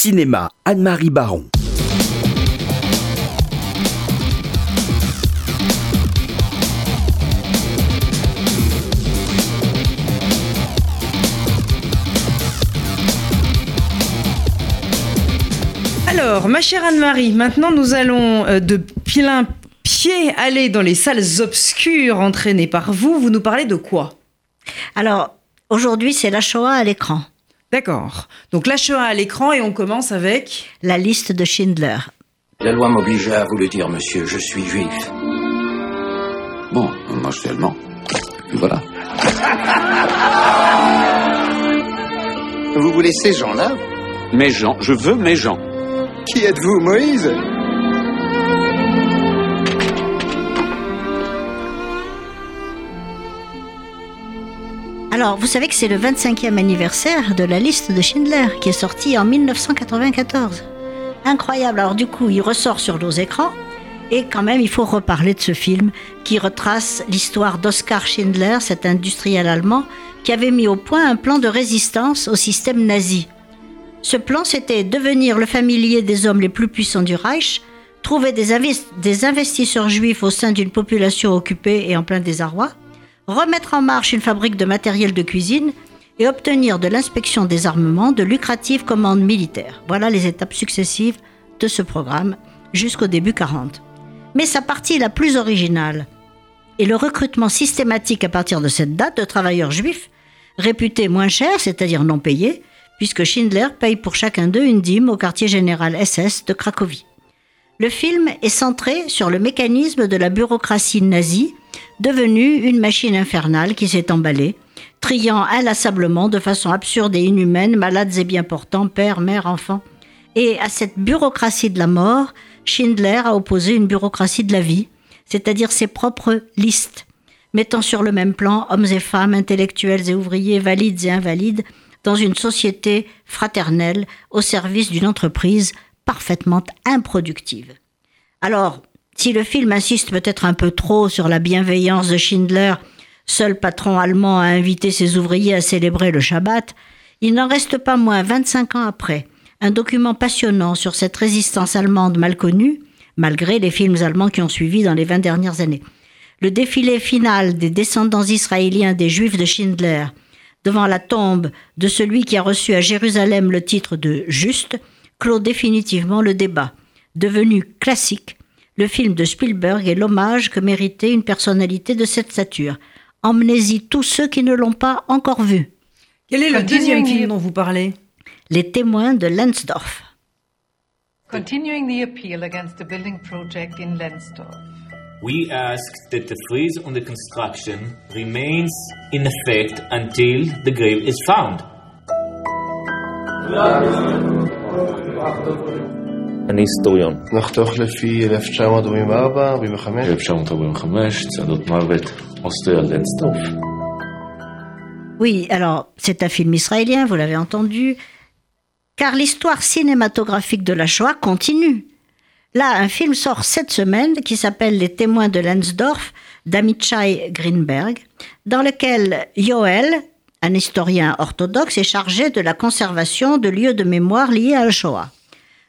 Cinéma, Anne-Marie Baron. Alors, ma chère Anne-Marie, maintenant nous allons euh, de plein pied aller dans les salles obscures entraînées par vous. Vous nous parlez de quoi? Alors, aujourd'hui, c'est la Shoah à l'écran. D'accord. Donc Shoah à l'écran et on commence avec La liste de Schindler. La loi m'obligeait à vous le dire, monsieur, je suis juif. Bon, moi je suis allemand. Et voilà. Vous voulez ces gens-là? Mes gens, je veux mes gens. Qui êtes-vous, Moïse? Alors, vous savez que c'est le 25e anniversaire de la liste de Schindler qui est sortie en 1994. Incroyable. Alors, du coup, il ressort sur nos écrans. Et quand même, il faut reparler de ce film qui retrace l'histoire d'Oskar Schindler, cet industriel allemand, qui avait mis au point un plan de résistance au système nazi. Ce plan, c'était devenir le familier des hommes les plus puissants du Reich, trouver des, des investisseurs juifs au sein d'une population occupée et en plein désarroi, remettre en marche une fabrique de matériel de cuisine et obtenir de l'inspection des armements de lucratives commandes militaires. Voilà les étapes successives de ce programme jusqu'au début 40. Mais sa partie la plus originale est le recrutement systématique à partir de cette date de travailleurs juifs réputés moins chers, c'est-à-dire non payés, puisque Schindler paye pour chacun d'eux une dîme au quartier général SS de Cracovie. Le film est centré sur le mécanisme de la bureaucratie nazie, devenue une machine infernale qui s'est emballée, triant inlassablement de façon absurde et inhumaine malades et bien portants, pères, mères, enfants. Et à cette bureaucratie de la mort, Schindler a opposé une bureaucratie de la vie, c'est-à-dire ses propres listes, mettant sur le même plan hommes et femmes, intellectuels et ouvriers, valides et invalides, dans une société fraternelle au service d'une entreprise parfaitement improductive. Alors, si le film insiste peut-être un peu trop sur la bienveillance de Schindler, seul patron allemand à inviter ses ouvriers à célébrer le Shabbat, il n'en reste pas moins 25 ans après un document passionnant sur cette résistance allemande mal connue, malgré les films allemands qui ont suivi dans les 20 dernières années. Le défilé final des descendants israéliens des Juifs de Schindler devant la tombe de celui qui a reçu à Jérusalem le titre de Juste clôt définitivement le débat. Devenu classique, le film de Spielberg est l'hommage que méritait une personnalité de cette stature. Emmenez-y tous ceux qui ne l'ont pas encore vu. Quel est le deuxième film dont vous parlez? Les témoins de Lensdorf. Continuing the appeal against the building project in Lensdorf. We ask that the freeze on the construction remains in effect until the grave is found. אני היסטוריון. נחתוך לפי 1944, 45. 1945, צעדות מוות, אוסטריה לנסדורף. Oui, alors c'est un film israélien, vous l'avez entendu, car l'histoire cinématographique de la Shoah continue. Là, un film sort cette semaine qui s'appelle Les témoins de Lensdorf d'Amichai Greenberg, dans lequel Yoel, un historien orthodoxe, est chargé de la conservation de lieux de mémoire liés à la Shoah.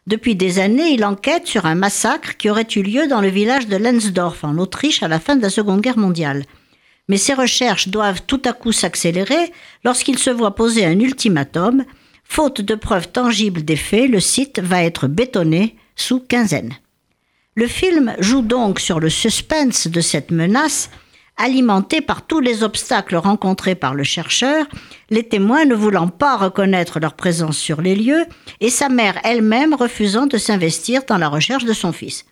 Depuis des années, il enquête sur un massacre qui aurait eu lieu dans le village de Lensdorf, en Autriche, à la fin de la Seconde Guerre mondiale. Mais ses recherches doivent tout à coup s'accélérer lorsqu'il se voit poser un ultimatum. Faute de preuves tangibles des faits, le site va être bétonné sous quinzaine. Le film joue donc sur le suspense de cette menace, alimenté par tous les obstacles rencontrés par le chercheur, les témoins ne voulant pas reconnaître leur présence sur les lieux et sa mère elle-même refusant de s'investir dans la recherche de son fils.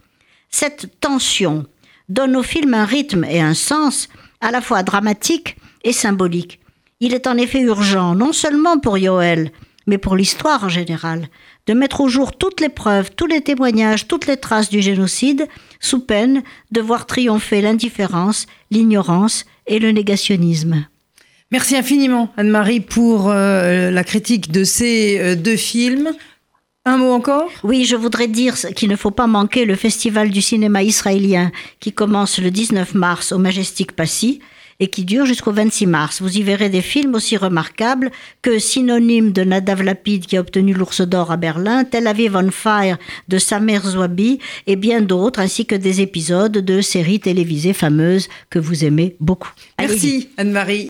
Cette tension donne au film un rythme et un sens à la fois dramatique et symbolique. Il est en effet urgent, non seulement pour Yoel, mais pour l'histoire en général, de mettre au jour toutes les preuves, tous les témoignages, toutes les traces du génocide, sous peine de voir triompher l'indifférence, l'ignorance et le négationnisme. Merci infiniment, Anne-Marie, pour euh, la critique de ces euh, deux films. Un mot encore? Oui, je voudrais dire qu'il ne faut pas manquer le Festival du cinéma israélien qui commence le 19 mars au Majestic Passy et qui dure jusqu'au 26 mars. Vous y verrez des films aussi remarquables que Synonyme de Nadav Lapid qui a obtenu l'Ours d'Or à Berlin, Tel Aviv on Fire de Samer Zouabi et bien d'autres, ainsi que des épisodes de séries télévisées fameuses que vous aimez beaucoup. Merci Anne-Marie.